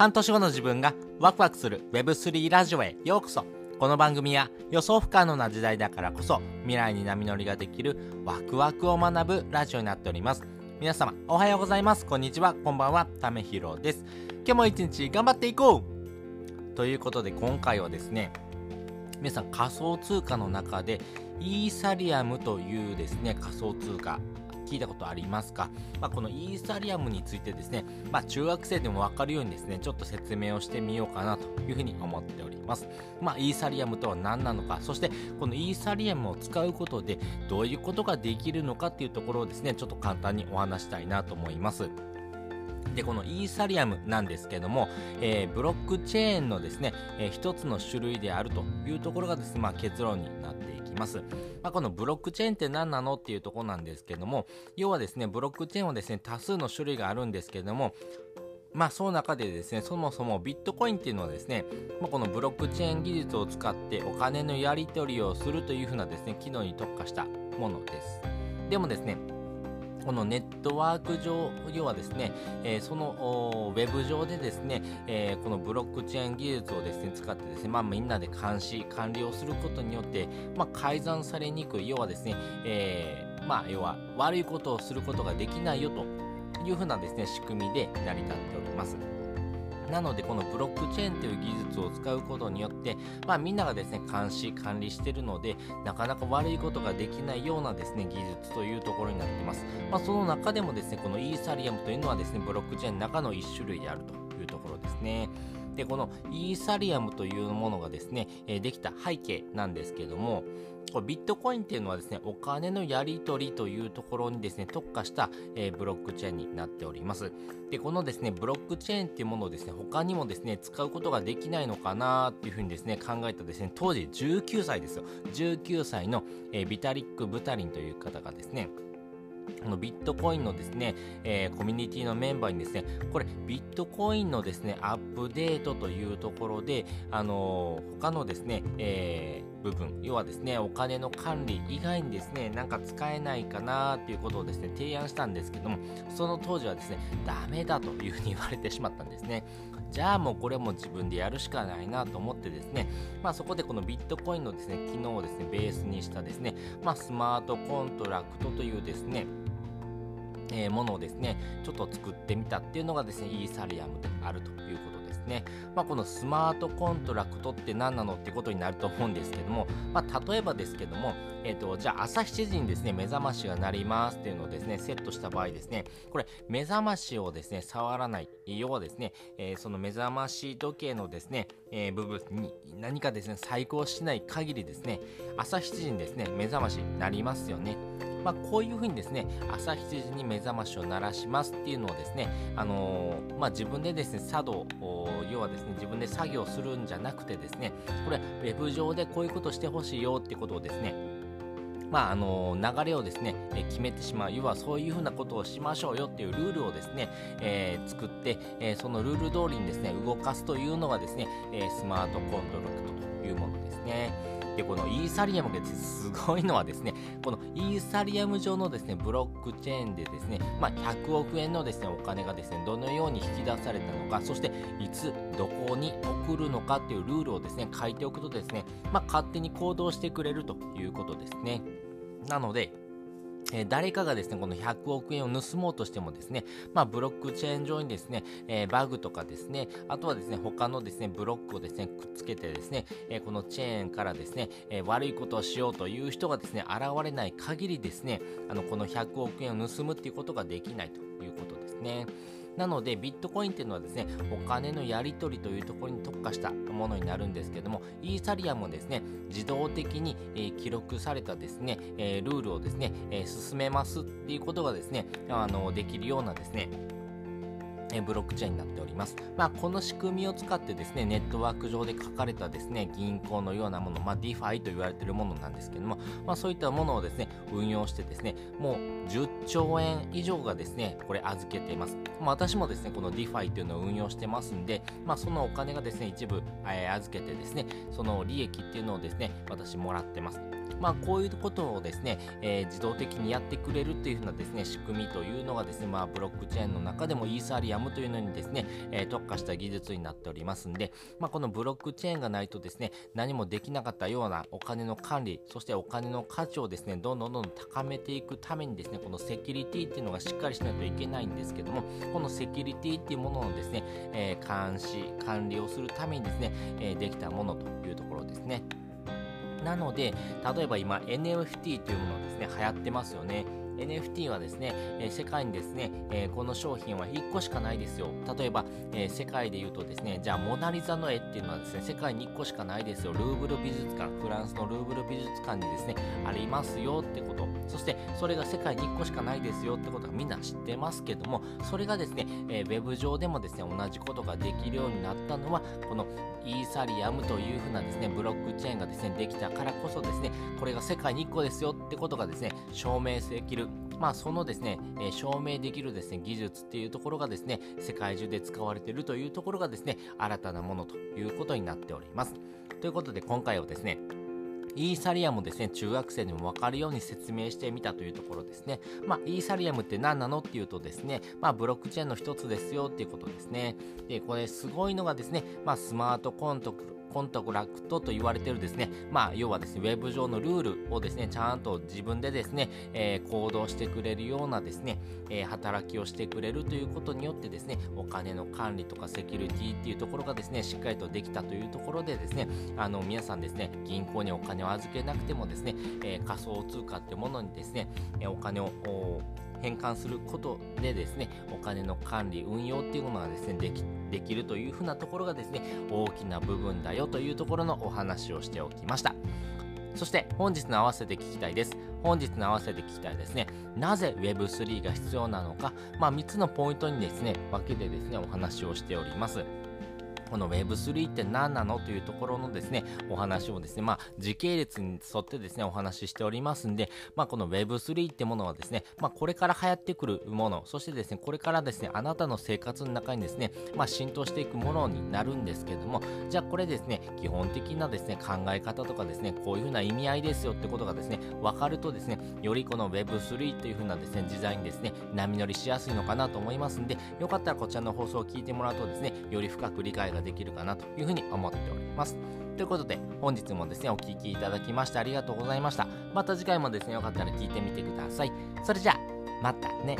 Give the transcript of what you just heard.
半年後の自分がワクワクする Web3 ラジオへようこそ。この番組は予想不可能な時代だからこそ未来に波乗りができるワクワクを学ぶラジオになっております。皆様おはようございます。こんにちは。こんばんはためひろです。今日も一日頑張っていこう。ということで今回はですね皆さん仮想通貨の中でイーサリアムというですね仮想通貨聞いたことありますか、まあ、このイーサリアムについてですね、まあ、中学生でもわかるようにですね、ちょっと説明をしてみようかなというふうに思っております。まあ、イーサリアムとは何なのか、そしてこのイーサリアムを使うことでどういうことができるのかっていうところをですね、ちょっと簡単にお話したいなと思います。で、このイーサリアムなんですけども、えー、ブロックチェーンのですね、えー、一つの種類であるというところがですね、まあ、結論になっていますきます。まあ、このブロックチェーンって何なの？っていうところなんですけども、要はですね、ブロックチェーンはですね、多数の種類があるんですけども、まあその中でですね、そもそもビットコインっていうのはですね、まあ、このブロックチェーン技術を使ってお金のやり取りをするというふうなですね、機能に特化したものです。でもですね、このネットワーク上、要はですね、えー、そのウェブ上でですね、えー、このブロックチェーン技術をですね、使ってですね、まあ、みんなで監視、管理をすることによって、まあ、改ざんされにくい、要はですね、えー、まあ、要は悪いことをすることができないよというふうなですね、仕組みで成り立っております。なのでこのブロックチェーンという技術を使うことによって、まあ、みんながですね監視管理してるのでなかなか悪いことができないようなですね技術というところになっています、まあ、その中でもですねこのイーサリアムというのはですねブロックチェーンの中の1種類であるというところですね。でこのイーサリアムというものがですね、えできた背景なんですけどもこれビットコインっていうのはですね、お金のやり取りというところにですね、特化した、えー、ブロックチェーンになっております。で、このですね、ブロックチェーンっていうものをですね、他にもですね、使うことができないのかなっていうふうにですね、考えたですね、当時19歳ですよ。19歳の、えー、ビタリック・ブタリンという方がですね、このビットコインのですね、えー、コミュニティのメンバーにですね、これビットコインのですね、アップデートというところで、あのー、他のですね、えー、部分、要はですね、お金の管理以外にですね、なんか使えないかなっていうことをですね、提案したんですけども、その当時はですね、ダメだというふうに言われてしまったんですね。じゃあもうこれも自分でやるしかないなと思ってですね、まあそこでこのビットコインのですね、機能をですね、ベースにしたですね、まあスマートコントラクトというですね、えー、ものをですね、ちょっと作ってみたっていうのがですね、イーサリアムであるということですね。まあ、このスマートコントラクトって何なのってことになると思うんですけども、まあ、例えばですけども、えっ、と、じゃあ朝7時にですね、目覚ましが鳴りますっていうのをですね、セットした場合ですね、これ、目覚ましをですね、触らない。要はですね、えー、その目覚まし時計のですね、えー、部分に何かですね、細工しない限りですね、朝7時にですね、目覚まし鳴りますよね。まあ、こういうふうにですね、朝7時に目覚ましを鳴らしますっていうのをですね、あのー、まあ、自分でですね、作動、要はですね、自分で作業するんじゃなくてですね、これ、ウェブ上でこういうことしてほしいよってことをですね、まあ、あの流れをですね、え決めてしまう、要はそういうふうなことをしましょうよっていうルールをですね、えー、作って、えー、そのルール通りにですね、動かすというのがですね、えスマートコントラクトというものですね。で、このイーサリアムがすごいのはですね、このイーサリアム上のですね、ブロックチェーンでですね、まあ、100億円のですね、お金がですね、どのように引き出されたのか、そしていつ、どこに送るのかっていうルールをですね、書いておくとですね、まあ、勝手に行動してくれるということですね。なので、えー、誰かがですね、この100億円を盗もうとしてもですね、まあ、ブロックチェーン上にですね、えー、バグとかですね、あとはですね、他のですね、ブロックをですね、くっつけてですね、えー、このチェーンからですね、え悪いことをしようという人がですね、現れない限りですね、あの、この100億円を盗むっていうことができないということですね。なので、ビットコインっていうのはですね、お金のやり取りというところに特化したものになるんですけども、イーサリアムもですね、自動的に、え、記録されたですね、え、ルールをですね、え、進めますっていうことがですね、あの、できるようなですね、ブロックチェーンになっております。まあ、この仕組みを使ってですね、ネットワーク上で書かれたですね、銀行のようなもの、まあ、DeFi と言われているものなんですけども、まあ、そういったものをですね、運用してですね、もう10兆円以上がですね、これ預けています。まあ、私もですね、この DeFi というのを運用してますんで、まあ、そのお金がですね、一部、えー、預けてですね、その利益っていうのをですね、私もらってます。まあ、こういうことをですね、えー、自動的にやってくれるっていう風なですね、仕組みというのがですね、まあ、ブロックチェーンの中でもイーサリアムというのにですね、えー、特化した技術になっておりますんで、まあ、このブロックチェーンがないとですね、何もできなかったようなお金の管理、そしてお金の価値をですね、どんどんどんどん高めていくためにですね、このセキュリティっていうのがしっかりしないといけないんですけども、このセキュリティっていうもののですね、えー、監視、管理をするためにですね、えー、できたものというところですね。なので、例えば今 NFT というものですね、流行ってますよね。NFT はですね、え、世界にですね、え、この商品は1個しかないですよ。例えば、え、世界で言うとですね、じゃあモナリザの絵っていうのはですね、世界に1個しかないですよ。ルーブル美術館、フランスのルーブル美術館にですね、ありますよってこと。そして、それが世界に1個しかないですよってことはみんな知ってますけども、それがですね、えー、ウェブ上でもですね、同じことができるようになったのは、このイーサリアムというふうなですね、ブロックチェーンがですね、できたからこそですね、これが世界に1個ですよってことがですね、証明できる。まあ、そのですね、え証明できるですね、技術っていうところがですね、世界中で使われているというところがですね、新たなものということになっております。ということで、今回はですね、イーサリアムですね、中学生にもわかるように説明してみたというところですね。まあ、イーサリアムって何なのっていうとですね、まあ、ブロックチェーンの一つですよっていうことですね。で、これすごいのがですね、まあ、スマートコントコントラクトと言われてるですね、まあ、要はですね、ウェブ上のルールをですね、ちゃんと自分でですね、えー、行動してくれるようなですね、えー、働きをしてくれるということによってですね、お金の管理とかセキュリティっていうところがですね、しっかりとできたというところでですね、あの、皆さんですね、銀行にお金を預けなくてもですね、えー、仮想通貨ってものにですね、えお金を変換することでですね、お金の管理、運用っていうものがですね、でき、できるというふうなところがですね、大きな部分だよというところのお話をしておきました。そして本日の合わせて聞きたいです。本日の合わせて聞きたいですね。なぜ Web3 が必要なのか、まあ3つのポイントにですね、分けてですね、お話をしております。この Web3 って何なのというところのですね、お話をですね、まあ、時系列に沿ってですね、お話ししておりますんで、まあ、この Web3 ってものはですね、まあ、これから流行ってくるもの、そしてですね、これからですね、あなたの生活の中にですね、まあ、浸透していくものになるんですけども、じゃあこれですね、基本的なですね、考え方とかですね、こういうふうな意味合いですよってことがですね、分かるとですね、よりこの Web3 というふうなですね、時代にですね、波乗りしやすいのかなと思いますんで、よかったらこちらの放送を聞いてもらうとですね、より深く理解がができるかなというふうに思っております。ということで、本日もですね、お聴きいただきましてありがとうございました。また次回もですね、よかったら聞いてみてください。それじゃあ、またね。